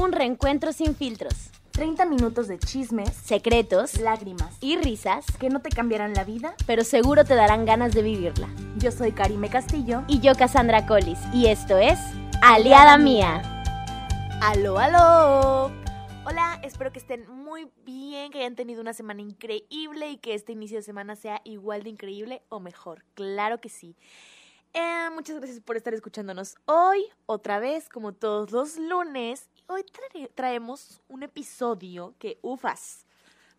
Un reencuentro sin filtros, 30 minutos de chismes, secretos lágrimas y risas, que no te cambiarán la vida. pero seguro te darán ganas de vivirla. Yo soy Karime Castillo. Y yo, Cassandra Collis, y esto es Aliada Mía. ¡Aló, aló! Hola, espero que estén muy bien, que hayan tenido una semana increíble y que este inicio de semana sea igual de increíble o mejor. Claro que sí. Eh, muchas gracias por estar escuchándonos hoy, otra vez, como todos los lunes. Hoy trae- traemos un episodio que, ufas,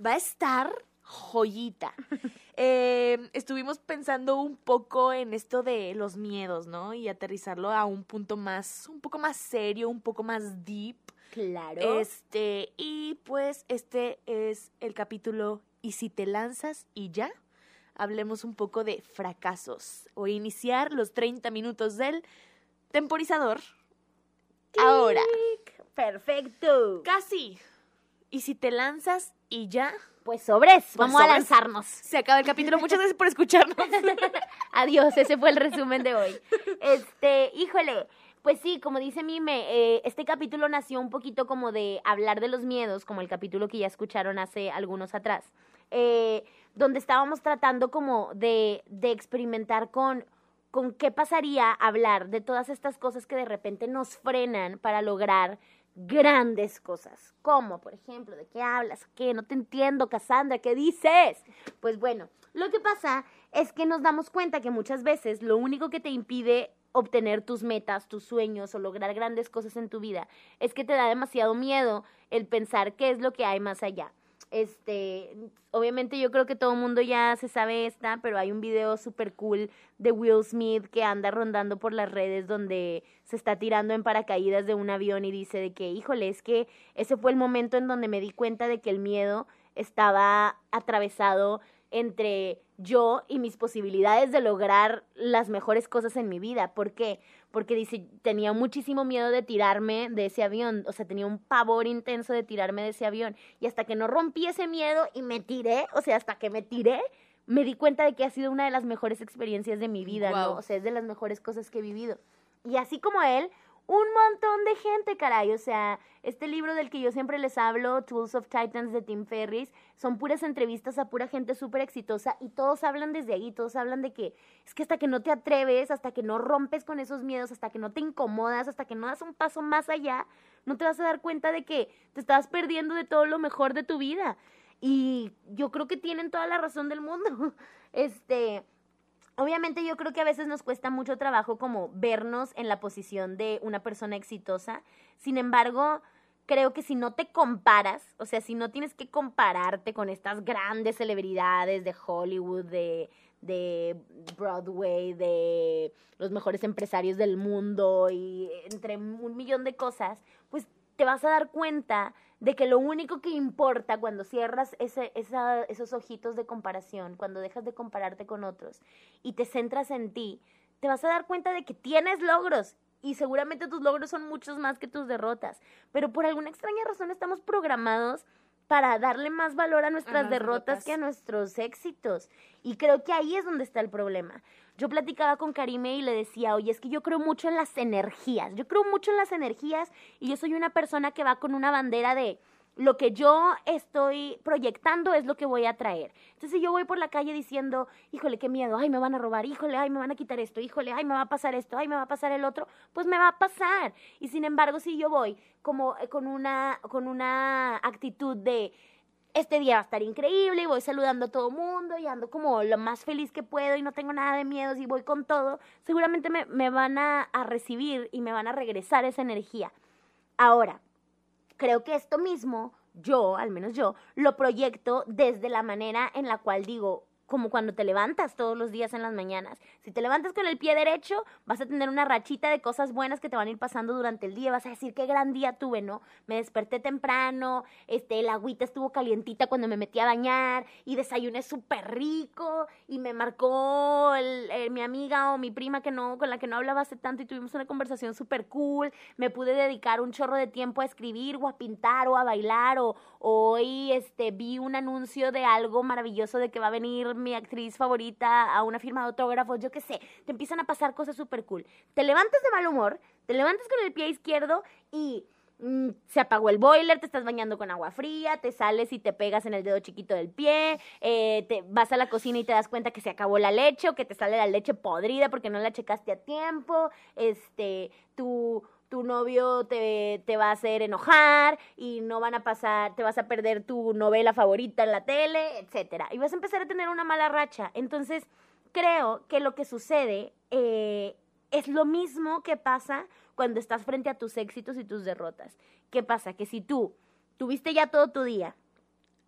va a estar joyita. Eh, estuvimos pensando un poco en esto de los miedos, ¿no? Y aterrizarlo a un punto más, un poco más serio, un poco más deep. Claro. Este, y pues este es el capítulo ¿Y si te lanzas y ya? Hablemos un poco de fracasos o iniciar los 30 minutos del temporizador. Ahora, Perfecto. casi. ¿Y si te lanzas y ya? Pues sobres, vamos a lanzarnos. Se acaba el capítulo. Muchas gracias por escucharnos. Adiós, ese fue el resumen de hoy. Este, híjole, pues sí, como dice Mime, eh, este capítulo nació un poquito como de hablar de los miedos, como el capítulo que ya escucharon hace algunos atrás, eh, donde estábamos tratando como de, de experimentar con, con qué pasaría hablar de todas estas cosas que de repente nos frenan para lograr grandes cosas. Como, por ejemplo, ¿de qué hablas? ¿Qué? No te entiendo, Cassandra, ¿qué dices? Pues bueno, lo que pasa es que nos damos cuenta que muchas veces lo único que te impide obtener tus metas, tus sueños o lograr grandes cosas en tu vida es que te da demasiado miedo el pensar qué es lo que hay más allá. Este, obviamente yo creo que todo el mundo ya se sabe esta, pero hay un video súper cool de Will Smith que anda rondando por las redes donde se está tirando en paracaídas de un avión y dice de que, híjole, es que ese fue el momento en donde me di cuenta de que el miedo estaba atravesado entre yo y mis posibilidades de lograr las mejores cosas en mi vida. ¿Por qué? Porque dice, tenía muchísimo miedo de tirarme de ese avión, o sea, tenía un pavor intenso de tirarme de ese avión. Y hasta que no rompí ese miedo y me tiré, o sea, hasta que me tiré, me di cuenta de que ha sido una de las mejores experiencias de mi vida, ¿no? O sea, es de las mejores cosas que he vivido. Y así como él, un montón de gente, caray. O sea, este libro del que yo siempre les hablo, Tools of Titans de Tim Ferriss, son puras entrevistas a pura gente súper exitosa y todos hablan desde ahí, todos hablan de que es que hasta que no te atreves, hasta que no rompes con esos miedos, hasta que no te incomodas, hasta que no das un paso más allá, no te vas a dar cuenta de que te estás perdiendo de todo lo mejor de tu vida. Y yo creo que tienen toda la razón del mundo. Este, Obviamente yo creo que a veces nos cuesta mucho trabajo como vernos en la posición de una persona exitosa. Sin embargo, creo que si no te comparas, o sea, si no tienes que compararte con estas grandes celebridades de Hollywood, de, de Broadway, de los mejores empresarios del mundo y entre un millón de cosas, pues te vas a dar cuenta de que lo único que importa cuando cierras ese, esa- esos ojitos de comparación, cuando dejas de compararte con otros y te centras en ti, te vas a dar cuenta de que tienes logros y seguramente tus logros son muchos más que tus derrotas, pero por alguna extraña razón estamos programados para darle más valor a nuestras derrotas derrotas. que a nuestros éxitos. Y creo que ahí es donde está el problema. Yo platicaba con Karime y le decía, oye, es que yo creo mucho en las energías, yo creo mucho en las energías y yo soy una persona que va con una bandera de lo que yo estoy proyectando es lo que voy a traer. Entonces si yo voy por la calle diciendo, híjole, qué miedo, ay, me van a robar, híjole, ay, me van a quitar esto, híjole, ay, me va a pasar esto, ay, me va a pasar el otro, pues me va a pasar. Y sin embargo, si yo voy como eh, con una, con una actitud de, este día va a estar increíble y voy saludando a todo mundo y ando como lo más feliz que puedo y no tengo nada de miedos y voy con todo, seguramente me, me van a, a recibir y me van a regresar esa energía. Ahora, creo que esto mismo, yo, al menos yo, lo proyecto desde la manera en la cual digo, como cuando te levantas todos los días en las mañanas. Si te levantas con el pie derecho, vas a tener una rachita de cosas buenas que te van a ir pasando durante el día. Vas a decir, qué gran día tuve, ¿no? Me desperté temprano, este, el agüita estuvo calientita cuando me metí a bañar y desayuné súper rico y me marcó el- eh, mi amiga o mi prima que no, con la que no hablaba hace tanto y tuvimos una conversación súper cool. Me pude dedicar un chorro de tiempo a escribir o a pintar o a bailar o hoy este, vi un anuncio de algo maravilloso de que va a venir mi actriz favorita a una firma de autógrafos, yo qué sé, te empiezan a pasar cosas súper cool. Te levantas de mal humor, te levantas con el pie izquierdo y mm, se apagó el boiler, te estás bañando con agua fría, te sales y te pegas en el dedo chiquito del pie, eh, te vas a la cocina y te das cuenta que se acabó la leche o que te sale la leche podrida porque no la checaste a tiempo, este, tu, tu novio te, te va a hacer enojar y no van a pasar, te vas a perder tu novela favorita en la tele, etcétera. Y vas a empezar a tener una mala racha. Entonces, creo que lo que sucede eh, es lo mismo que pasa cuando estás frente a tus éxitos y tus derrotas. ¿Qué pasa? Que si tú tuviste ya todo tu día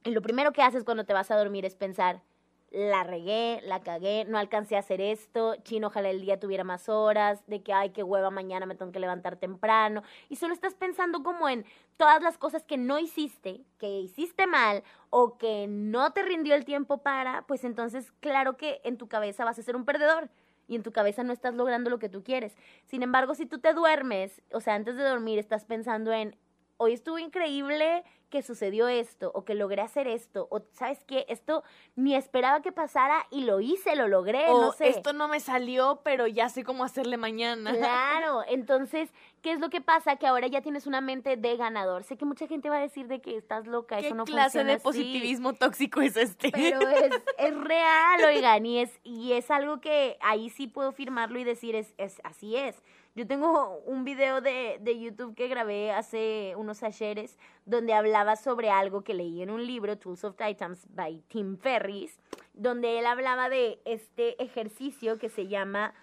y lo primero que haces cuando te vas a dormir es pensar, la regué, la cagué, no alcancé a hacer esto, chino, ojalá el día tuviera más horas, de que, ay, qué hueva, mañana me tengo que levantar temprano, y solo estás pensando como en todas las cosas que no hiciste, que hiciste mal o que no te rindió el tiempo para, pues entonces claro que en tu cabeza vas a ser un perdedor y en tu cabeza no estás logrando lo que tú quieres. Sin embargo, si tú te duermes, o sea, antes de dormir estás pensando en, hoy estuvo increíble que sucedió esto o que logré hacer esto o sabes qué, esto ni esperaba que pasara y lo hice, lo logré, o no sé. esto no me salió, pero ya sé cómo hacerle mañana. Claro, entonces, ¿qué es lo que pasa? Que ahora ya tienes una mente de ganador. Sé que mucha gente va a decir de que estás loca, ¿Qué eso no clase funciona de así. positivismo tóxico es este? Pero es, es real, oigan, y es, y es algo que ahí sí puedo firmarlo y decir, es, es así es. Yo tengo un video de, de YouTube que grabé hace unos ayeres donde hablaba sobre algo que leí en un libro, Tools of Titans, by Tim Ferriss, donde él hablaba de este ejercicio que se llama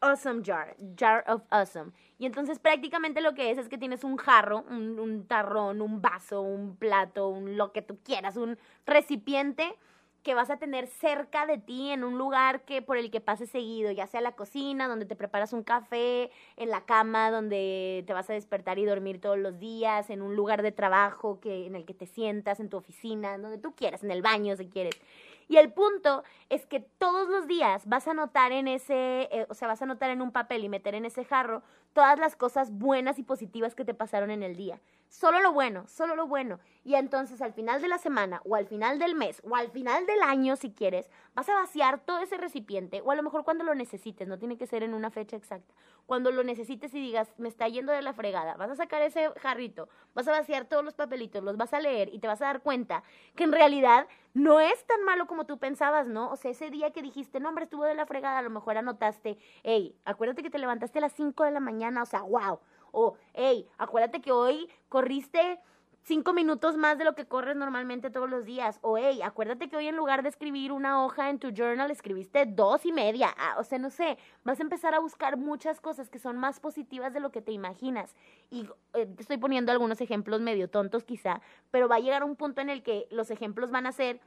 Awesome Jar, Jar of Awesome. Y entonces prácticamente lo que es es que tienes un jarro, un, un tarrón, un vaso, un plato, un lo que tú quieras, un recipiente que vas a tener cerca de ti en un lugar que por el que pases seguido, ya sea la cocina, donde te preparas un café, en la cama, donde te vas a despertar y dormir todos los días, en un lugar de trabajo que en el que te sientas, en tu oficina, donde tú quieras, en el baño si quieres. Y el punto es que todos los días vas a anotar en ese, eh, o sea, vas a anotar en un papel y meter en ese jarro todas las cosas buenas y positivas que te pasaron en el día. Solo lo bueno, solo lo bueno. Y entonces al final de la semana o al final del mes o al final del año, si quieres, vas a vaciar todo ese recipiente o a lo mejor cuando lo necesites, no tiene que ser en una fecha exacta. Cuando lo necesites y digas, me está yendo de la fregada, vas a sacar ese jarrito, vas a vaciar todos los papelitos, los vas a leer y te vas a dar cuenta que en realidad no es tan malo como tú pensabas, ¿no? O sea, ese día que dijiste, no, hombre, estuvo de la fregada, a lo mejor anotaste, hey, acuérdate que te levantaste a las 5 de la mañana, o sea, wow. O, hey, acuérdate que hoy corriste cinco minutos más de lo que corres normalmente todos los días. O, hey, acuérdate que hoy en lugar de escribir una hoja en tu journal, escribiste dos y media. Ah, o sea, no sé, vas a empezar a buscar muchas cosas que son más positivas de lo que te imaginas. Y eh, te estoy poniendo algunos ejemplos medio tontos quizá, pero va a llegar un punto en el que los ejemplos van a ser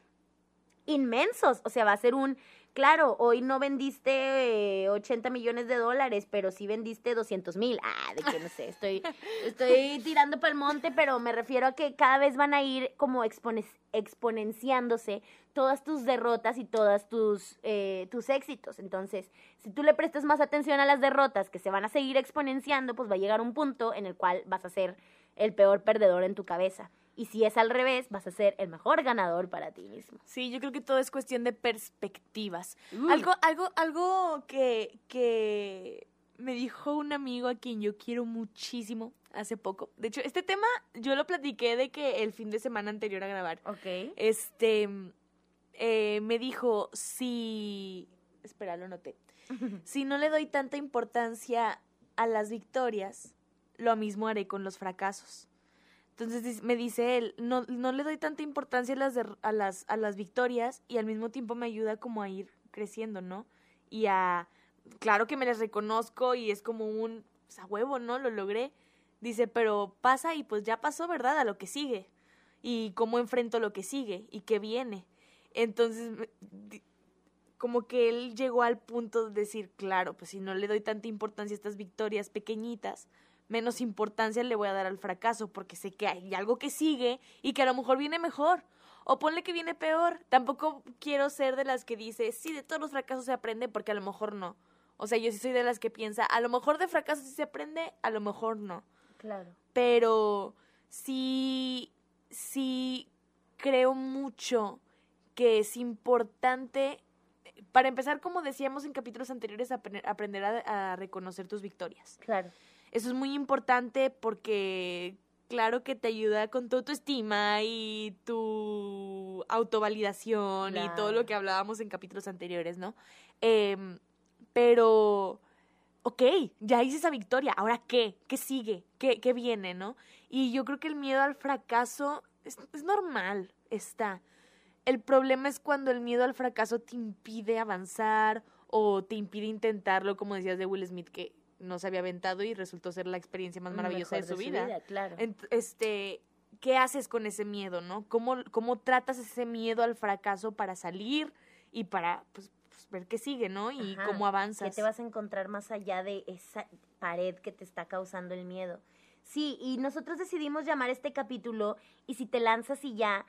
inmensos. O sea, va a ser un, claro, hoy no vendiste eh, 80 millones de dólares, pero sí vendiste 200 mil. Ah, de que no sé, estoy, estoy tirando para el monte, pero me refiero a que cada vez van a ir como expone- exponenciándose todas tus derrotas y todas tus, eh, tus éxitos. Entonces, si tú le prestas más atención a las derrotas que se van a seguir exponenciando, pues va a llegar un punto en el cual vas a ser el peor perdedor en tu cabeza. Y si es al revés, vas a ser el mejor ganador para ti mismo. Sí, yo creo que todo es cuestión de perspectivas. Algo, algo, algo que, que me dijo un amigo a quien yo quiero muchísimo hace poco. De hecho, este tema yo lo platiqué de que el fin de semana anterior a grabar. Ok. Este eh, me dijo si. Espera, lo noté. Si no le doy tanta importancia a las victorias, lo mismo haré con los fracasos. Entonces me dice él, no, no le doy tanta importancia a las, a, las, a las victorias y al mismo tiempo me ayuda como a ir creciendo, ¿no? Y a, claro que me las reconozco y es como un, pues a huevo, ¿no? Lo logré. Dice, pero pasa y pues ya pasó, ¿verdad? A lo que sigue. Y cómo enfrento lo que sigue y qué viene. Entonces, como que él llegó al punto de decir, claro, pues si no le doy tanta importancia a estas victorias pequeñitas, menos importancia le voy a dar al fracaso, porque sé que hay algo que sigue y que a lo mejor viene mejor. O ponle que viene peor. Tampoco quiero ser de las que dice, sí, de todos los fracasos se aprende, porque a lo mejor no. O sea, yo sí soy de las que piensa, a lo mejor de fracasos sí se aprende, a lo mejor no Claro. pero sí, sí creo mucho que es importante, para empezar, como decíamos en capítulos anteriores, apre- aprender a, a reconocer tus victorias. Claro. Eso es muy importante porque claro que te ayuda con tu autoestima y tu autovalidación y todo lo que hablábamos en capítulos anteriores, ¿no? Em, pero, ok, ya hice esa victoria, ahora qué, qué sigue, qué, qué viene, ¿no? Y yo creo que el miedo al fracaso es, es normal, está. El problema es cuando el miedo al fracaso te impide avanzar o te impide intentarlo, como decías de Will Smith, que no se había aventado y resultó ser la experiencia más maravillosa de su, vida. claro. este, ¿qué haces con ese miedo, no? ¿Cómo, ¿Cómo tratas ese miedo al fracaso para salir y para pues, pues ver qué sigue, ¿no? Y cómo avanzas. ¿Qué te vas a encontrar más allá de esa pared que te está causando el miedo? Sí, y nosotros decidimos llamar este capítulo y si te lanzas y ya,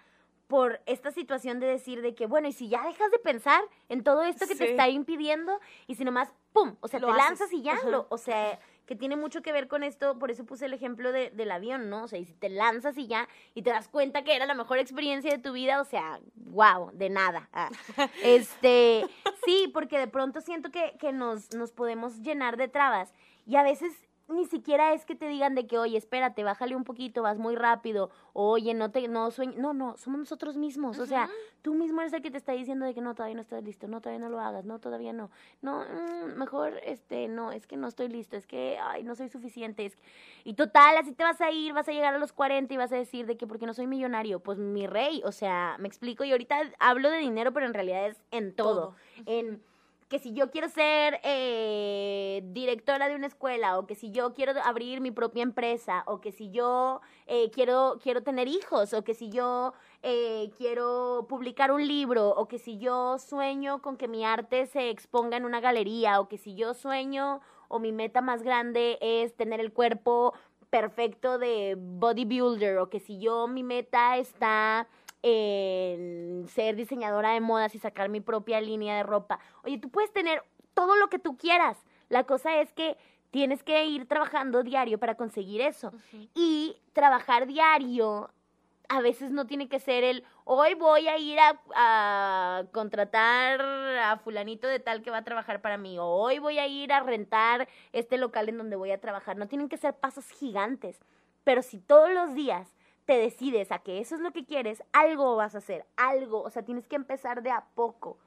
por esta situación de decir de que, bueno, y si ya dejas de pensar en todo esto que te está impidiendo, y si nomás, ¡pum! O sea, te lanzas y ya, lo, o sea, que tiene mucho que ver con esto, por eso puse el ejemplo de, del avión, ¿no? O sea, y si te lanzas y ya, y te das cuenta que era la mejor experiencia de tu vida, o sea, wow, de nada. Ah. Este, sí, porque de pronto siento que, que nos, nos podemos llenar de trabas, y a veces ni siquiera es que te digan de que, oye, espérate, bájale un poquito, vas muy rápido, oye, no te, no sueño, no, no, somos nosotros mismos, o sea, tú mismo eres el que te está diciendo de que no, todavía no estás listo, no, todavía no lo hagas, no, todavía no, no, mm, mejor, este, no, es que no estoy listo, es que, ay, no soy suficiente, es y total, así te vas a ir, vas a llegar a los 40 y vas a decir de que porque no soy millonario, pues mi rey, o sea, me explico, y ahorita hablo de dinero, pero en realidad es en todo. en que si yo quiero ser eh, directora de una escuela o que si yo quiero abrir mi propia empresa o que si yo eh, quiero, quiero tener hijos o que si yo eh, quiero publicar un libro o que si yo sueño con que mi arte se exponga en una galería o que si yo sueño o mi meta más grande es tener el cuerpo perfecto de bodybuilder o que si yo mi meta está ser diseñadora de modas y sacar mi propia línea de ropa. Oye, tú puedes tener todo lo que tú quieras. La cosa es que tienes que ir trabajando diario para conseguir eso. Y trabajar diario a veces no tiene que ser el hoy voy a ir a, a, contratar a fulanito de tal que va a trabajar para mí o hoy voy a ir a rentar este local en donde voy a trabajar. No tienen que ser pasos gigantes, pero si todos los días te decides a que eso es lo que quieres, algo vas a hacer, algo, o sea, tienes que empezar de a poco.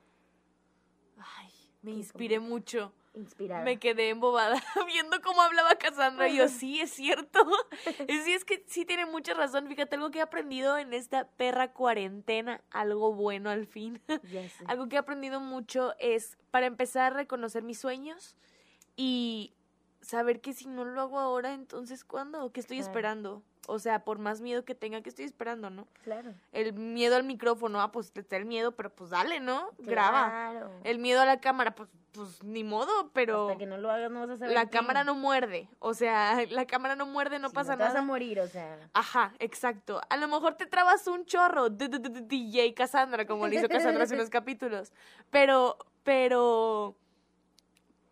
Ay, me inspiré mucho. Inspirada. Me quedé embobada viendo cómo hablaba Cassandra y yo, sí, es cierto. sí, es que sí tiene mucha razón. Fíjate, algo que he aprendido en esta perra cuarentena, algo bueno al fin. algo que he aprendido mucho es, para empezar, a reconocer mis sueños y saber que si no lo hago ahora, entonces ¿cuándo? ¿Qué estoy esperando? O sea, por más miedo que tenga, que estoy esperando, ¿no? Claro. El miedo al micrófono, ah, pues te está el miedo, pero pues dale, ¿no? Graba. El miedo a la cámara, pues, pues ni modo, pero. Hasta que no lo hagas, no vas a saber. La cámara no muerde. O sea, la cámara no muerde, no pasa nada. Vas a morir, o sea. Ajá, exacto. A lo mejor te trabas un chorro. DJ Cassandra, como le hizo Cassandra hace unos capítulos. Pero, pero.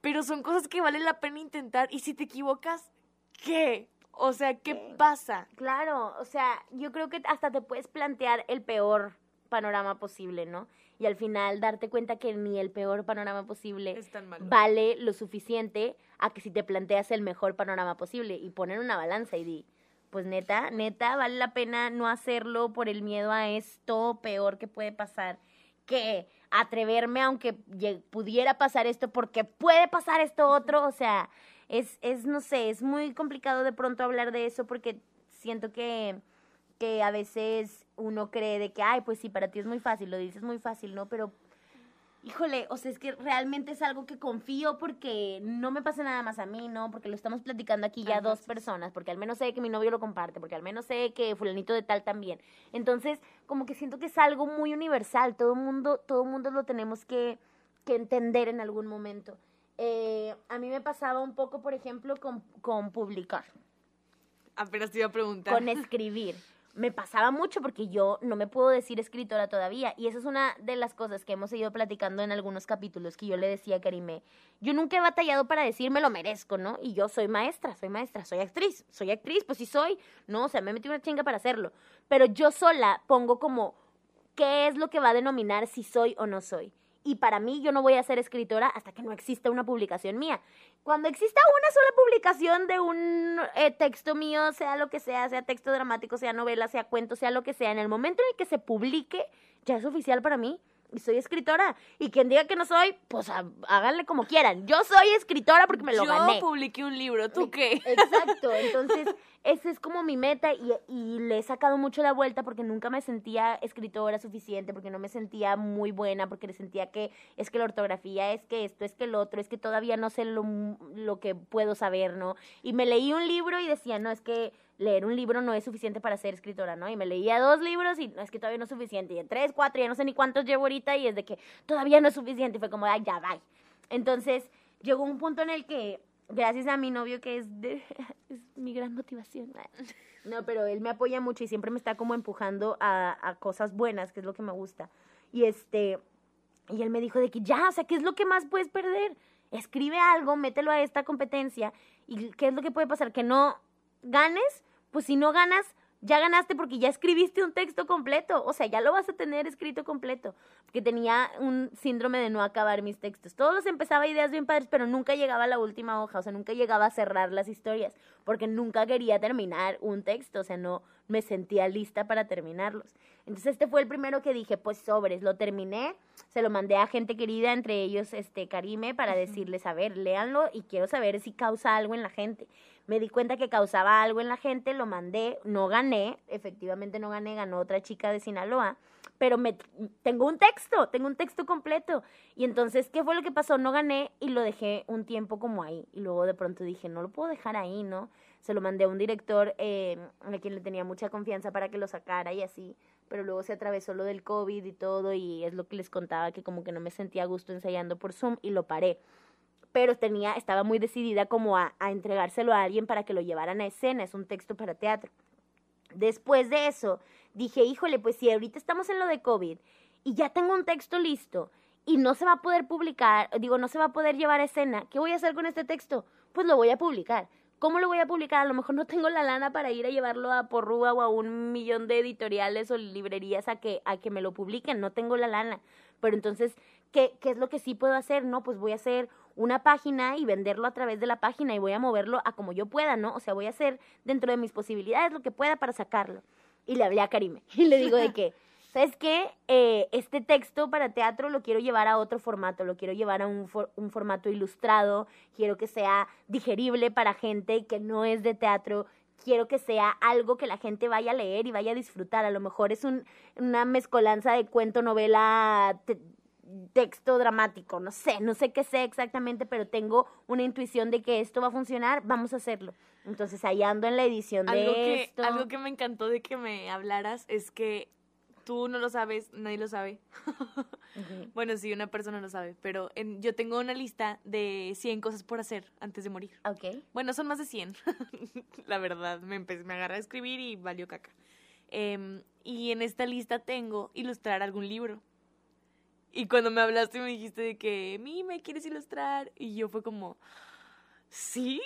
Pero son cosas que vale la pena intentar. Y si te equivocas, ¿qué? O sea, ¿qué pasa? Claro, o sea, yo creo que hasta te puedes plantear el peor panorama posible, ¿no? Y al final darte cuenta que ni el peor panorama posible vale lo suficiente a que si te planteas el mejor panorama posible y poner una balanza y di, pues neta, neta, vale la pena no hacerlo por el miedo a esto peor que puede pasar que atreverme aunque pudiera pasar esto porque puede pasar esto otro, o sea, es, es, no sé, es muy complicado de pronto hablar de eso porque siento que, que a veces uno cree de que, ay, pues sí, para ti es muy fácil, lo dices muy fácil, ¿no? Pero, híjole, o sea, es que realmente es algo que confío porque no me pasa nada más a mí, ¿no? Porque lo estamos platicando aquí ya dos personas, porque al menos sé que mi novio lo comparte, porque al menos sé que fulanito de tal también. Entonces, como que siento que es algo muy universal, todo mundo, todo mundo lo tenemos que, que entender en algún momento. Eh, a mí me pasaba un poco, por ejemplo, con, con publicar. Apenas te iba a preguntar. Con escribir. Me pasaba mucho porque yo no me puedo decir escritora todavía. Y esa es una de las cosas que hemos ido platicando en algunos capítulos que yo le decía a Karime. Yo nunca he batallado para decirme lo merezco, ¿no? Y yo soy maestra, soy maestra, soy actriz. Soy actriz, pues sí soy. No, o sea, me metí una chinga para hacerlo. Pero yo sola pongo como qué es lo que va a denominar si soy o no soy. Y para mí yo no voy a ser escritora hasta que no exista una publicación mía. Cuando exista una sola publicación de un eh, texto mío, sea lo que sea, sea texto dramático, sea novela, sea cuento, sea lo que sea, en el momento en el que se publique, ya es oficial para mí y soy escritora. Y quien diga que no soy, pues háganle como quieran. Yo soy escritora porque me lo gané. Yo publiqué un libro, ¿tú qué? Exacto, entonces esa es como mi meta y, y, le he sacado mucho la vuelta porque nunca me sentía escritora suficiente, porque no me sentía muy buena, porque le sentía que es que la ortografía, es que esto, es que el otro, es que todavía no sé lo, lo que puedo saber, ¿no? Y me leí un libro y decía, no, es que leer un libro no es suficiente para ser escritora, ¿no? Y me leía dos libros y no es que todavía no es suficiente. Y en tres, cuatro, ya no sé ni cuántos llevo ahorita y es de que todavía no es suficiente. Y fue como, ay, ya, bye. Entonces, llegó un punto en el que, gracias a mi novio que es, mi gran motivación. No, pero él me apoya mucho y siempre me está como empujando a, a cosas buenas, que es lo que me gusta. Y este, y él me dijo de que ya, o sea, ¿qué es lo que más puedes perder? Escribe algo, mételo a esta competencia. ¿Y qué es lo que puede pasar? Que no ganes, pues si no ganas, ya ganaste porque ya escribiste un texto completo, o sea, ya lo vas a tener escrito completo, porque tenía un síndrome de no acabar mis textos. Todos empezaba ideas bien padres, pero nunca llegaba a la última hoja, o sea, nunca llegaba a cerrar las historias, porque nunca quería terminar un texto, o sea, no me sentía lista para terminarlos. Entonces este fue el primero que dije, pues sobres, lo terminé, se lo mandé a gente querida, entre ellos este Karime, para decirles, a ver, léanlo y quiero saber si causa algo en la gente me di cuenta que causaba algo en la gente, lo mandé, no gané, efectivamente no gané, ganó otra chica de Sinaloa, pero me tengo un texto, tengo un texto completo. Y entonces, ¿qué fue lo que pasó? No gané y lo dejé un tiempo como ahí. Y luego de pronto dije, no lo puedo dejar ahí, ¿no? Se lo mandé a un director eh, a quien le tenía mucha confianza para que lo sacara y así. Pero luego se atravesó lo del COVID y todo y es lo que les contaba que como que no me sentía a gusto ensayando por Zoom y lo paré pero tenía, estaba muy decidida como a, a entregárselo a alguien para que lo llevaran a escena, es un texto para teatro. Después de eso, dije, híjole, pues si ahorita estamos en lo de COVID y ya tengo un texto listo y no se va a poder publicar, digo, no se va a poder llevar a escena, ¿qué voy a hacer con este texto? Pues lo voy a publicar. ¿Cómo lo voy a publicar? A lo mejor no tengo la lana para ir a llevarlo a Porrúa o a un millón de editoriales o librerías a que, a que me lo publiquen, no tengo la lana. Pero entonces, ¿qué, ¿qué es lo que sí puedo hacer? No, pues voy a hacer una página y venderlo a través de la página y voy a moverlo a como yo pueda, ¿no? O sea, voy a hacer dentro de mis posibilidades lo que pueda para sacarlo. Y le hablé a Karime y le digo de que, ¿sabes qué? Eh, este texto para teatro lo quiero llevar a otro formato, lo quiero llevar a un, formato ilustrado, quiero que sea digerible para gente que no es de teatro, quiero que sea algo que la gente vaya a leer y vaya a disfrutar. A lo mejor es un, una mezcolanza de cuento, novela, texto dramático, no sé, no sé qué sé exactamente, pero tengo una intuición de que esto va a funcionar, vamos a hacerlo. Entonces ahí ando en la edición de que, esto. Algo que me encantó de que me hablaras es que tú no lo sabes, nadie lo sabe. Bueno, sí, una persona lo sabe, pero en, yo tengo una lista de 100 cosas por hacer antes de morir. Ok. Bueno, son más de 100, la verdad. Me, empecé, me agarré a escribir y valió caca. Em, y en esta lista tengo ilustrar algún libro. Y cuando me hablaste me dijiste de que, mi, me quieres ilustrar. Y yo fue como, sí.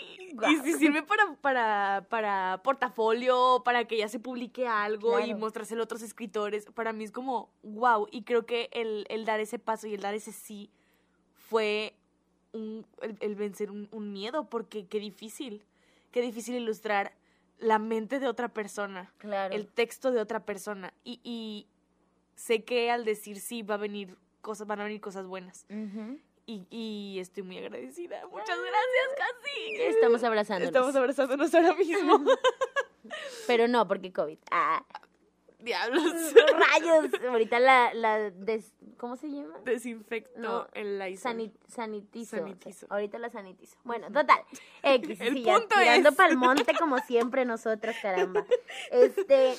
Y si sirve para, para, para portafolio, para que ya se publique algo y mostrárselo a otros escritores. Para mí es como, wow. Y creo que el, el dar ese paso y el dar ese sí fue un, el, vencer un, un miedo, porque qué difícil. Qué difícil ilustrar la mente de otra persona. Claro. El texto de otra persona. Y, y sé que al decir sí va a venir cosas, van a venir cosas buenas. y, y, estoy muy agradecida. Muchas gracias, casi. Estamos abrazándonos. Estamos abrazándonos ahora mismo. Pero no, porque COVID. Ah. Diablos. Rayos. Ahorita la, la ¿cómo se llama? Desinfecto el la sanitizo. Ahorita la sanitizo. Bueno, total. X, el punto ya, tirando pa'l monte como siempre nosotros, caramba. Este,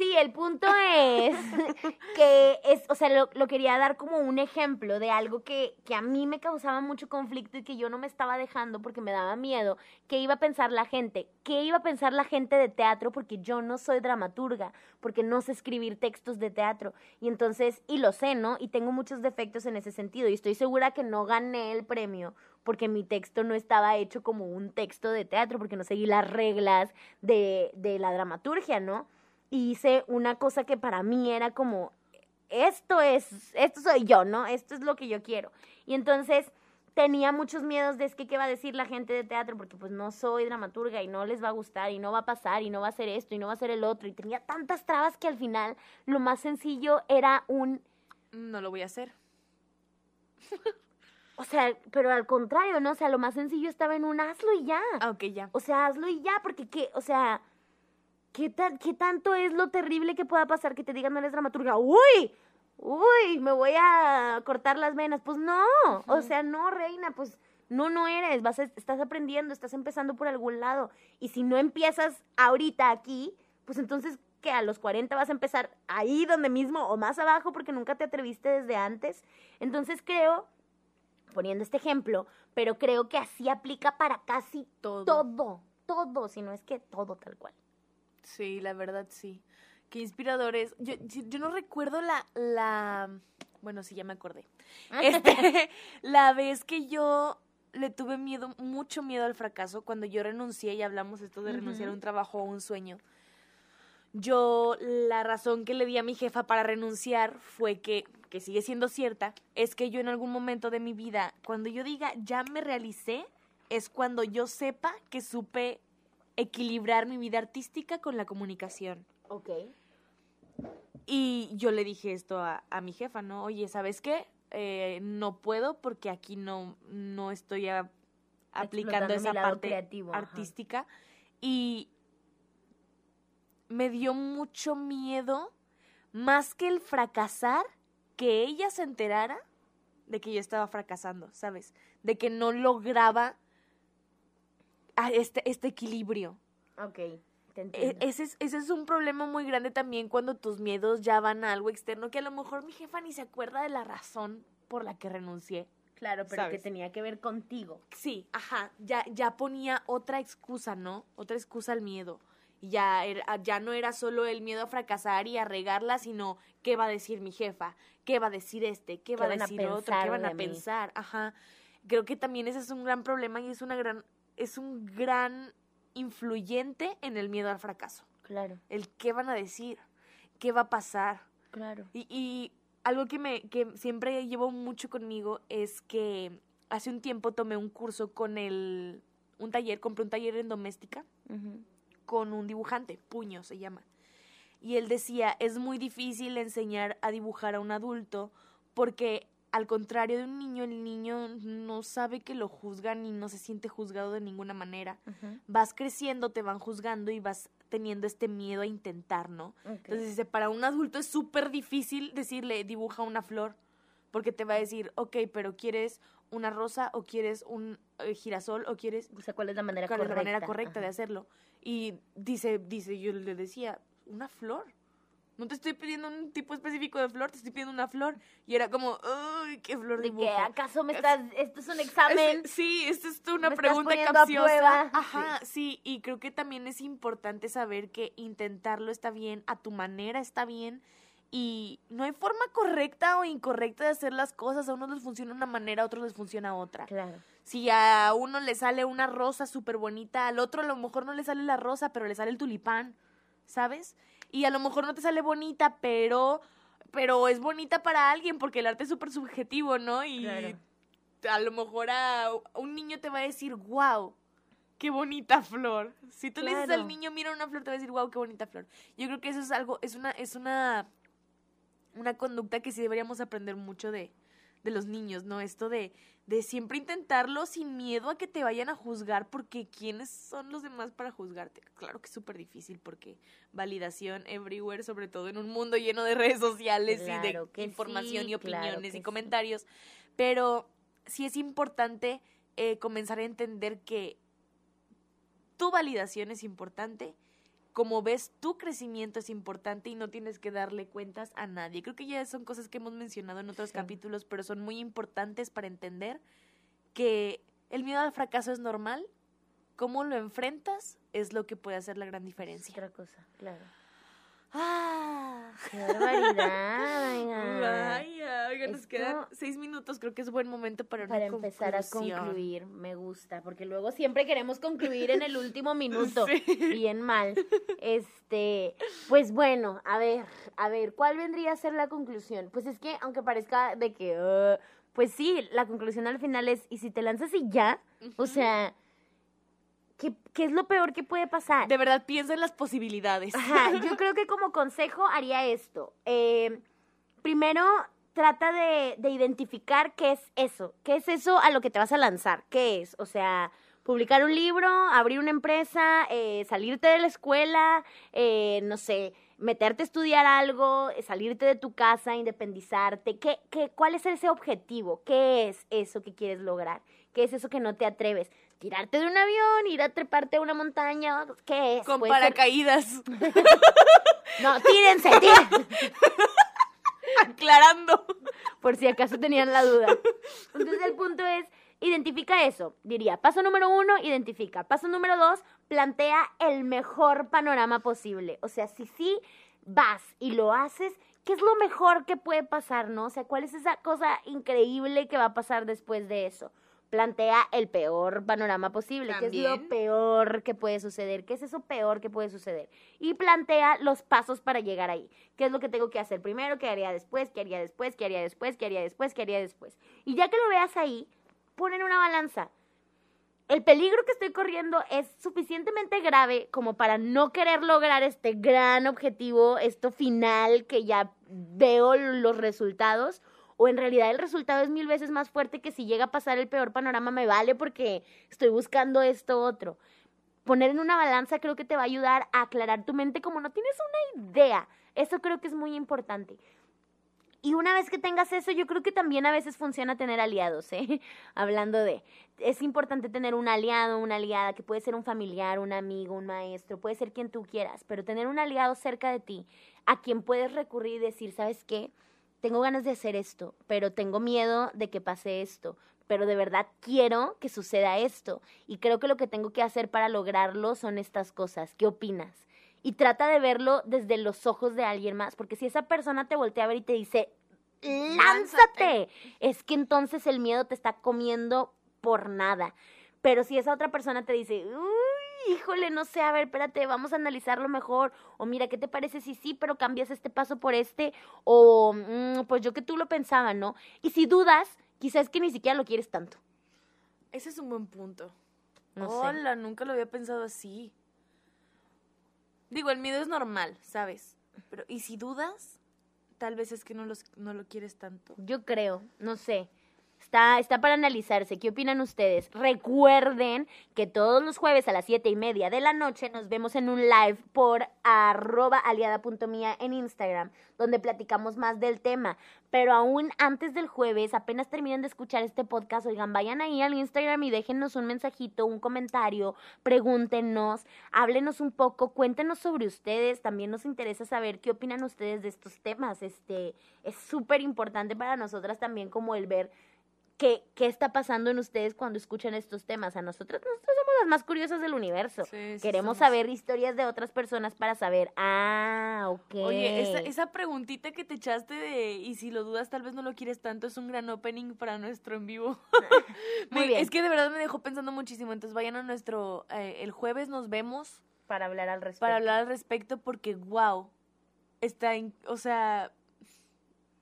Sí, el punto es que es, o sea, lo, quería dar como un ejemplo de algo que, que a mí me causaba mucho conflicto y que yo no me estaba dejando porque me daba miedo. ¿Qué iba a pensar la gente? ¿Qué iba a pensar la gente de teatro? Porque yo no soy dramaturga, porque no sé escribir textos de teatro. Y entonces, y lo sé, ¿no? Y tengo muchos defectos en ese sentido. Y estoy segura que no gané el premio porque mi texto no estaba hecho como un texto de teatro, porque no seguí las reglas de, de la dramaturgia, ¿no? Hice una cosa que para mí era como esto es, esto soy yo, ¿no? Esto es lo que yo quiero. Y entonces tenía muchos miedos de es que qué va a decir la gente de teatro, porque pues no soy dramaturga y no les va a gustar y no va a pasar y no va a ser esto y no va a ser el otro. Y tenía tantas trabas que al final lo más sencillo era un... No lo voy a hacer. O sea, pero al contrario, ¿no? O sea, lo más sencillo estaba en un hazlo y ya. Ah, ok, ya. O sea, hazlo y ya, porque qué, o sea, ¿qué, tan, ¿qué tanto es lo terrible que pueda pasar que te digan no eres dramaturga? ¡Uy! ¡Uy! Me voy a cortar las venas. Pues no, o sea, no, reina, pues no, no eres. Vas a- estás aprendiendo, estás empezando por algún lado. Y si no empiezas ahorita aquí, pues entonces, ¿qué? A los 40 vas a empezar ahí donde mismo o más abajo porque nunca te atreviste desde antes. Entonces creo, poniendo este ejemplo, pero creo que así aplica para casi Todo. todo, todo, si no es que todo tal cual. Sí, la verdad sí. Qué inspiradores. Yo, yo no recuerdo la, la... Bueno, sí, ya me acordé. Este, la vez que yo le tuve miedo, mucho miedo al fracaso, cuando yo renuncié, y hablamos esto de renunciar a un trabajo o un sueño. Yo, la razón que le di a mi jefa para renunciar fue que, que sigue siendo cierta, es que yo en algún momento de mi vida, cuando yo diga ya me realicé, es cuando yo sepa que supe equilibrar mi vida artística con la comunicación. Ok. Y yo le dije esto a, a mi jefa, ¿no? Oye, ¿sabes qué? Eh, no puedo porque aquí no, no estoy a- aplicando esa parte creativo, ajá. artística. Y me dio mucho miedo, más que el fracasar, que ella se enterara de que yo estaba fracasando, ¿sabes? De que no lograba este, este equilibrio. Ok, te E- entiendo. Ese es, ese es un problema muy grande también cuando tus miedos ya van a algo externo que a lo mejor mi jefa ni se acuerda de la razón por la que renuncié. claro, pero ¿sabes? que tenía que ver contigo. Sí, ajá, ya, ya ponía otra excusa, ¿no? Otra excusa al miedo. Y Ya, era- ya no era solo el miedo a fracasar y a regarla, sino qué va a decir mi jefa, qué va a decir este, qué va a decir otro, pensar qué van a mí? pensar, ajá. Creo que también ese es un gran problema y es una gran, es un gran influyente en el miedo al fracaso. Claro, el qué van a decir, qué va a pasar. claro. Y, y algo que, me, que siempre llevo mucho conmigo es que hace un tiempo tomé un curso con el, un taller, compré un taller en doméstica con un dibujante, Puño se llama. Y él decía, es muy difícil enseñar a dibujar a un adulto porque al contrario de un niño, el niño no sabe que lo juzgan y no se siente juzgado de ninguna manera. Vas creciendo, te van juzgando y vas teniendo este miedo a intentar, ¿no? Entonces dice, para un adulto es súper difícil decirle, dibuja una flor, porque te va a decir, ok, pero ¿quieres una rosa o quieres un eh, girasol o quieres o sea, ¿cuál es la manera cuál es correcta? la manera correcta de hacerlo? Y dice, dice, yo le decía, una flor. No te estoy pidiendo un tipo específico de flor, te estoy pidiendo una flor. Y era como, uy, qué flor De dibujo. que acaso me Es- estás, esto es un examen. Es- sí, esta es una pregunta capciosa. Ajá, sí. y creo que también es importante saber que intentarlo está bien, a tu manera está bien, y no hay forma correcta o incorrecta de hacer las cosas. A unos les funciona una manera, a otros les funciona otra. Claro. Si a uno le sale una rosa súper bonita, al otro a lo mejor no le sale la rosa, pero le sale el tulipán, ¿sabes? Y a lo mejor no te sale bonita, pero, pero es bonita para alguien porque el arte es súper subjetivo, ¿no? Y Claro. a lo mejor a, un niño te va a decir, wow, qué bonita flor. Si tú le dices al niño, mira una flor, te va a decir, wow, qué bonita flor. Yo creo que eso es algo, es una, es una, una conducta que sí deberíamos aprender mucho de, de los niños, ¿no? Esto de, de siempre intentarlo sin miedo a que te vayan a juzgar, porque ¿quiénes son los demás para juzgarte? Claro que es súper difícil porque validación everywhere, sobre todo en un mundo lleno de redes sociales y de información sí, y opiniones y sí. comentarios, pero sí es importante eh, comenzar a entender que tu validación es importante, como ves tu crecimiento es importante y no tienes que darle cuentas a nadie. Creo que ya son cosas que hemos mencionado en otros Sí. capítulos, pero son muy importantes para entender que el miedo al fracaso es normal, cómo lo enfrentas es lo que puede hacer la gran Es diferencia. otra cosa, claro. Ah. Qué barbaridad, oigan. Vaya, oiga, nos quedan seis minutos. Creo que es buen momento para una Para empezar a concluir, me gusta, porque luego siempre queremos concluir en el último minuto. Sí. Bien mal. Este, pues bueno, a ver, a ver, ¿cuál vendría a ser la conclusión? Pues es que, aunque parezca de que, uh, pues sí, la conclusión al final es, ¿y si te lanzas y ya? O sea, ¿qué, qué es lo peor que puede pasar? De verdad, piensa en las posibilidades. Ajá, yo creo que como consejo haría esto. Eh, primero, trata de, de identificar qué es eso. ¿Qué es eso a lo que te vas a lanzar? ¿Qué es? O sea, publicar un libro, abrir una empresa, eh, salirte de la escuela, eh, no sé, meterte a estudiar algo, eh, salirte de tu casa, independizarte. ¿Qué, qué, ¿Cuál es ese objetivo? ¿Qué es eso que quieres lograr? ¿Qué es eso que no te atreves? ¿Tirarte de un avión? ¿Ir a treparte a una montaña? ¿Qué es? Con ser- paracaídas. no, tírense, tírense. Aclarando. Por si acaso tenían la duda. Entonces el punto es, identifica eso. Diría, paso número uno, identifica. Paso número dos, plantea el mejor panorama posible. O sea, si sí vas y lo haces, ¿qué es lo mejor que puede pasar, no? O sea, ¿cuál es esa cosa increíble que va a pasar después de eso? Plantea el peor panorama posible. ¿Qué es lo También. peor que puede suceder? ¿Qué es eso peor que puede suceder? Y plantea los pasos para llegar ahí. ¿Qué es lo que tengo que hacer primero? ¿Qué haría después? ¿Qué haría después? ¿Qué haría después? ¿Qué haría después? ¿Qué haría después? Y ya que lo veas ahí, pon en una balanza. El peligro que estoy corriendo es suficientemente grave como para no querer lograr este gran objetivo, esto final que ya veo los resultados, o en realidad el resultado es mil veces más fuerte que si llega a pasar el peor panorama me vale porque estoy buscando esto otro. Poner en una balanza creo que te va a ayudar a aclarar tu mente como no tienes una idea. Eso creo que es muy importante. Y una vez que tengas eso, yo creo que también a veces funciona tener aliados, ¿eh? Hablando de, es importante tener un aliado, una aliada, que puede ser un familiar, un amigo, un maestro, puede ser quien tú quieras, pero tener un aliado cerca de ti, a quien puedes recurrir y decir, ¿sabes qué? Tengo ganas de hacer esto, pero tengo miedo de que pase esto, pero de verdad quiero que suceda esto. Y creo que lo que tengo que hacer para lograrlo son estas cosas. ¿Qué opinas? y trata de verlo desde los ojos de alguien más, porque si esa persona te voltea a ver y te dice, lánzate, es que entonces el miedo te está comiendo por nada. Pero si esa otra persona te dice, uy, híjole, no sé, a ver, espérate, vamos a analizarlo mejor, o mira, ¿qué te parece si sí, pero cambias este paso por este? O, "Mm, pues yo que tú lo pensaba, ¿no? Y si dudas, quizás que ni siquiera lo quieres tanto. Ese es un buen punto. No sé. Hola, nunca lo había pensado así. Digo, el miedo es normal, ¿sabes? Pero, ¿y si dudas? Tal vez es que no, los, no lo quieres tanto. Yo creo, no sé. Está, está para analizarse. ¿Qué opinan ustedes? Recuerden que todos los jueves a las siete y media de la noche nos vemos en un live por arroba aliada.mía en Instagram, donde platicamos más del tema. Pero aún antes del jueves, apenas terminen de escuchar este podcast, oigan, vayan ahí al Instagram y déjennos un mensajito, un comentario, pregúntenos, háblenos un poco, cuéntenos sobre ustedes. También nos interesa saber qué opinan ustedes de estos temas. Este, es súper importante para nosotras también como el ver qué, qué está pasando en ustedes cuando escuchan estos temas. A nosotras, nosotros somos las más curiosas del universo. Sí, sí Queremos somos. saber historias de otras personas para saber, ah, ok. Oye, esa, esa preguntita que te echaste de y si lo dudas tal vez no lo quieres tanto es un gran opening para nuestro en vivo. Muy bien. Es que de verdad me dejó pensando muchísimo. Entonces vayan a nuestro, eh, el jueves nos vemos para hablar al respecto. para hablar al respecto porque wow, está, in- o sea,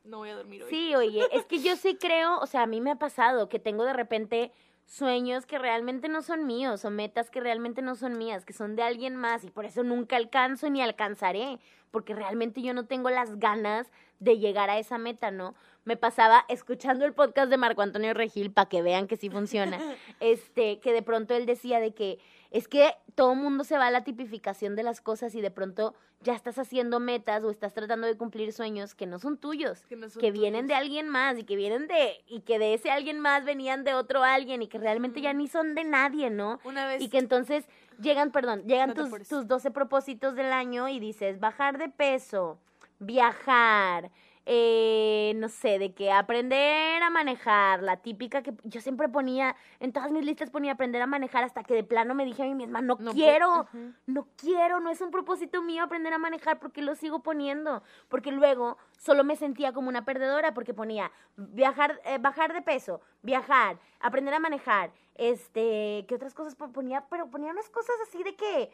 no voy a dormir hoy. Sí, oye, es que yo sí creo, o sea, a mí me ha pasado que tengo de repente sueños que realmente no son míos o metas que realmente no son mías, que son de alguien más y por eso nunca alcanzo ni alcanzaré, porque realmente yo no tengo las ganas de llegar a esa meta, ¿no? Me pasaba escuchando el podcast de Marco Antonio Regil para que vean que sí funciona, este, que de pronto él decía de que es que todo mundo se va a la tipificación de las cosas y de pronto ya estás haciendo metas o estás tratando de cumplir sueños que no son tuyos Que no son que vienen de alguien más y que vienen de y que de ese alguien más venían de otro alguien y que realmente ya ni son de nadie, ¿no? Una vez Y que entonces llegan, perdón, llegan No tus, tus 12 propósitos del año y dices bajar de peso, viajar, eh, no sé, de que aprender a manejar, la típica que yo siempre ponía, en todas mis listas ponía aprender a manejar hasta que de plano me dije a mí misma, no, quiero, ajá. no quiero, no es un propósito mío aprender a manejar porque lo sigo poniendo, porque luego solo me sentía como una perdedora porque ponía viajar, eh, bajar de peso, viajar, aprender a manejar, este, ¿qué otras cosas po- ponía? Pero ponía unas cosas así de que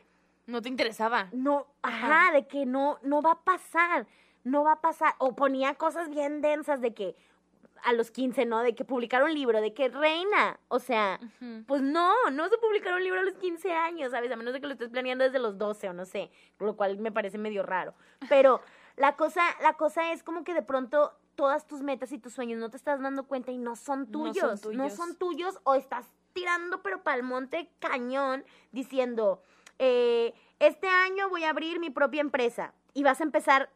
No te interesaba. no, ajá, de que no, no va a pasar, no va a pasar. O ponía cosas bien densas de que a los 15, ¿no? De que publicar un libro, de que reina. O sea, pues no, no se publicar un libro a los 15 años, ¿sabes? A menos de que lo estés planeando desde los 12 o no sé, lo cual me parece medio raro. Pero la cosa, la cosa es como que de pronto todas tus metas y tus sueños no te estás dando cuenta y no son No son tuyos, no tuyos. son tuyos o estás tirando pero pa'l monte cañón diciendo, eh, este año voy a abrir mi propia empresa y vas a empezar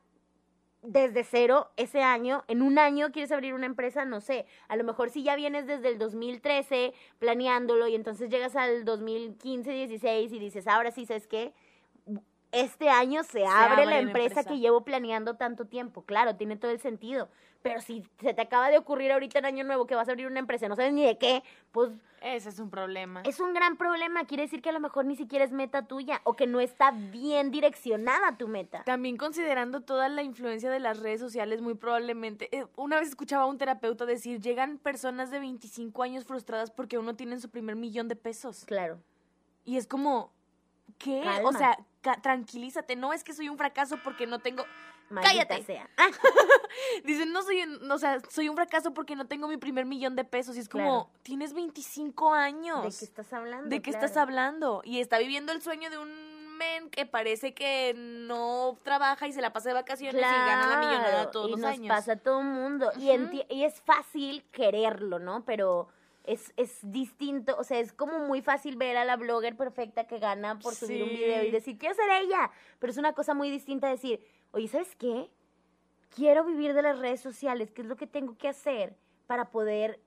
desde cero ese año, en un año quieres abrir una empresa, no sé, a lo mejor si ya vienes desde el 2013 planeándolo y entonces llegas al 2015, 16 y dices, ahora sí, ¿sabes qué? Este año se, abre, abre la empresa, empresa. que llevo planeando tanto tiempo, claro, tiene todo el sentido, pero si se te acaba de ocurrir ahorita en año nuevo que vas a abrir una empresa, no sabes ni de qué, pues Ese es un problema. es un gran problema, quiere decir que a lo mejor ni siquiera es meta tuya o que no está bien direccionada tu meta. También considerando toda la influencia de las redes sociales, muy probablemente. eh, una vez escuchaba a un terapeuta decir: llegan personas de 25 años frustradas porque aún no tienen su primer millón de pesos. Claro. Y es como, ¿qué? Calma. O sea, tranquilízate. No es que soy un fracaso porque no tengo. Maldita ¡Cállate! sea. Ah, Dicen, no soy un. O sea, soy un fracaso porque no tengo mi primer millón de pesos. Y es como, Claro. tienes 25 años. ¿De qué estás hablando? ¿De qué Claro. estás hablando? Y está viviendo el sueño de un men que parece que no trabaja y se la pasa de vacaciones y gana la millonada todos y los nos años. pasa a todo mundo. y es fácil quererlo, ¿no? Pero es, es distinto, o sea, es como muy fácil ver a la blogger perfecta que gana por subir un video y decir, quiero ser ella. Pero es una cosa muy distinta decir, oye, ¿sabes qué? Quiero vivir de las redes sociales, ¿qué es lo que tengo que hacer? Para poder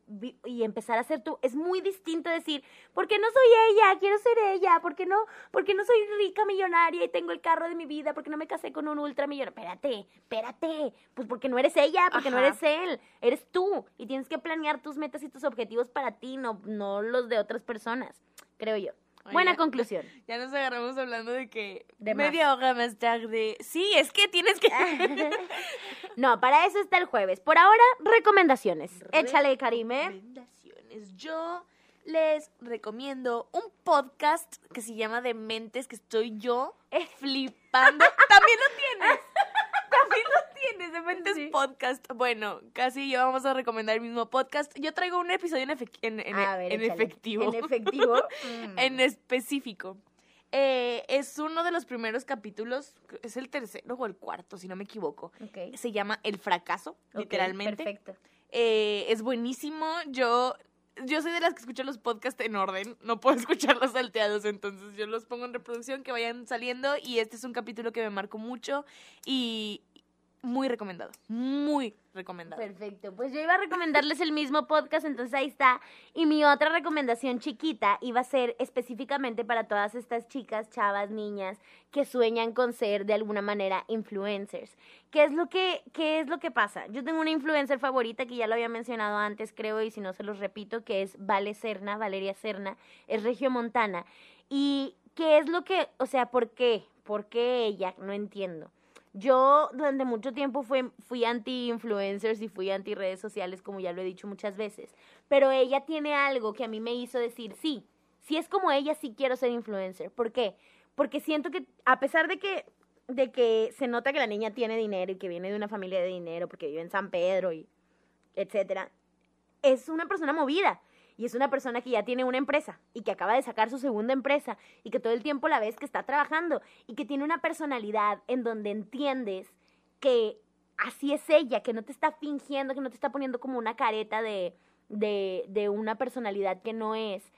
y empezar a ser tú. Es muy distinto decir, ¿por qué no soy ella? Quiero ser ella. ¿Por qué no? Porque no soy rica millonaria y tengo el carro de mi vida? ¿Por qué no me casé con un ultramillonario? Espérate, espérate. Pues porque no eres ella, porque no eres él. Eres tú. Y tienes que planear tus metas y tus objetivos para ti, no, no los de otras personas. Creo yo. Buena conclusión. Ya nos agarramos hablando de que De más. media hora más tarde. Sí, es que tienes que. no, para eso está el jueves. Por ahora, recomendaciones. Échale, Karime. Recomendaciones. Yo les recomiendo un podcast que se llama Dementes, que estoy yo Eh. flipando. También lo tienes. También lo tienes, Dementes Sí. Podcast. Bueno, casi yo vamos a recomendar el mismo podcast. Yo traigo un episodio en, efec- en, en- A ver, en échale. efectivo. En efectivo. Mm. en específico. Eh, es uno de los primeros capítulos, es el tercero o el cuarto, si no me equivoco. Se llama El fracaso, literalmente. Perfecto. Eh, es buenísimo. Yo, yo soy de las que escucho los podcasts en orden. No puedo escucharlos salteados, entonces yo los pongo en reproducción, que vayan saliendo. Y este es un capítulo que me marcó mucho y muy recomendado. Muy recomendado. Perfecto. Pues yo iba a recomendarles el mismo podcast, entonces ahí está. Y mi otra recomendación chiquita iba a ser específicamente para todas estas chicas, chavas, niñas que sueñan con ser de alguna manera influencers. ¿Qué es lo que qué es lo que pasa? Yo tengo una influencer favorita que ya lo había mencionado antes, creo, y si no se los repito, que es Vale Serna, Valeria Serna, es regiomontana. Y qué es lo que, o sea, ¿por qué? ¿Por qué ella? No entiendo. Yo durante mucho tiempo fui, anti-influencers y fui anti-redes sociales, como ya lo he dicho muchas veces. Pero ella tiene algo que a mí me hizo decir, sí, si es como ella, sí quiero ser influencer. ¿Por qué? Porque siento que, a pesar de que, de que se nota que la niña tiene dinero y que viene de una familia de dinero, porque vive en San Pedro y etcétera, es una persona movida. Y es una persona que ya tiene una empresa y que acaba de sacar su segunda empresa y que todo el tiempo la ves que está trabajando y que tiene una personalidad en donde entiendes que así es ella, que no te está fingiendo, que no te está poniendo como una careta de, de, una personalidad que no es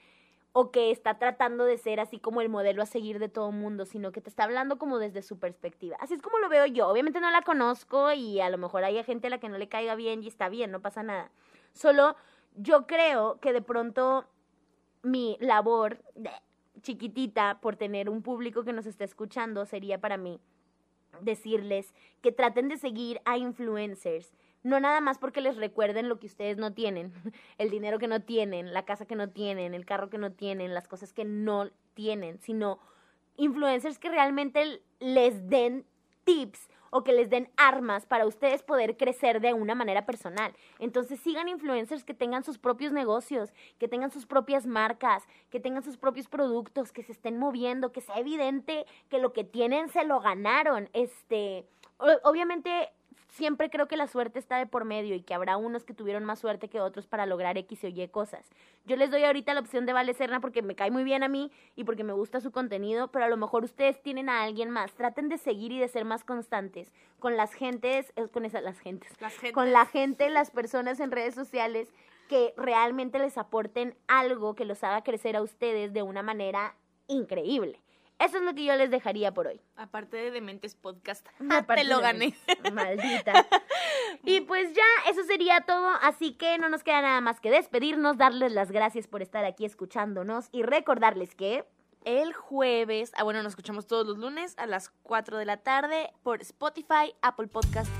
o que está tratando de ser así como el modelo a seguir de todo mundo, sino que te está hablando como desde su perspectiva. Así es como lo veo yo. Obviamente no la conozco y a lo mejor hay gente a la que no le caiga bien y está bien, no pasa nada. Solo yo creo que de pronto mi labor chiquitita por tener un público que nos esté escuchando sería para mí decirles que traten de seguir a influencers, no nada más porque les recuerden lo que ustedes no tienen, el dinero que no tienen, la casa que no tienen, el carro que no tienen, las cosas que no tienen, sino influencers que realmente les den tips o que les den armas para ustedes poder crecer de una manera personal. Entonces sigan influencers que tengan sus propios negocios, que tengan sus propias marcas, que tengan sus propios productos, que se estén moviendo, que sea evidente que lo que tienen se lo ganaron. Este, obviamente siempre creo que la suerte está de por medio y que habrá unos que tuvieron más suerte que otros para lograr X o Y cosas. Yo les doy ahorita la opción de Vale Serna porque me cae muy bien a mí y porque me gusta su contenido, pero a lo mejor ustedes tienen a alguien más. Traten de seguir y de ser más constantes con las gentes, eh, con esas las gentes, con la gente, las personas en redes sociales que realmente les aporten algo que los haga crecer a ustedes de una manera increíble. Eso es lo que yo les dejaría por hoy. Aparte de Dementes Podcast. te lo gané. Maldita. y pues ya, eso sería todo. Así que no nos queda nada más que despedirnos, darles las gracias por estar aquí escuchándonos y recordarles que el jueves, ah bueno, nos escuchamos todos los lunes a las 4 de la tarde por Spotify, Apple Podcast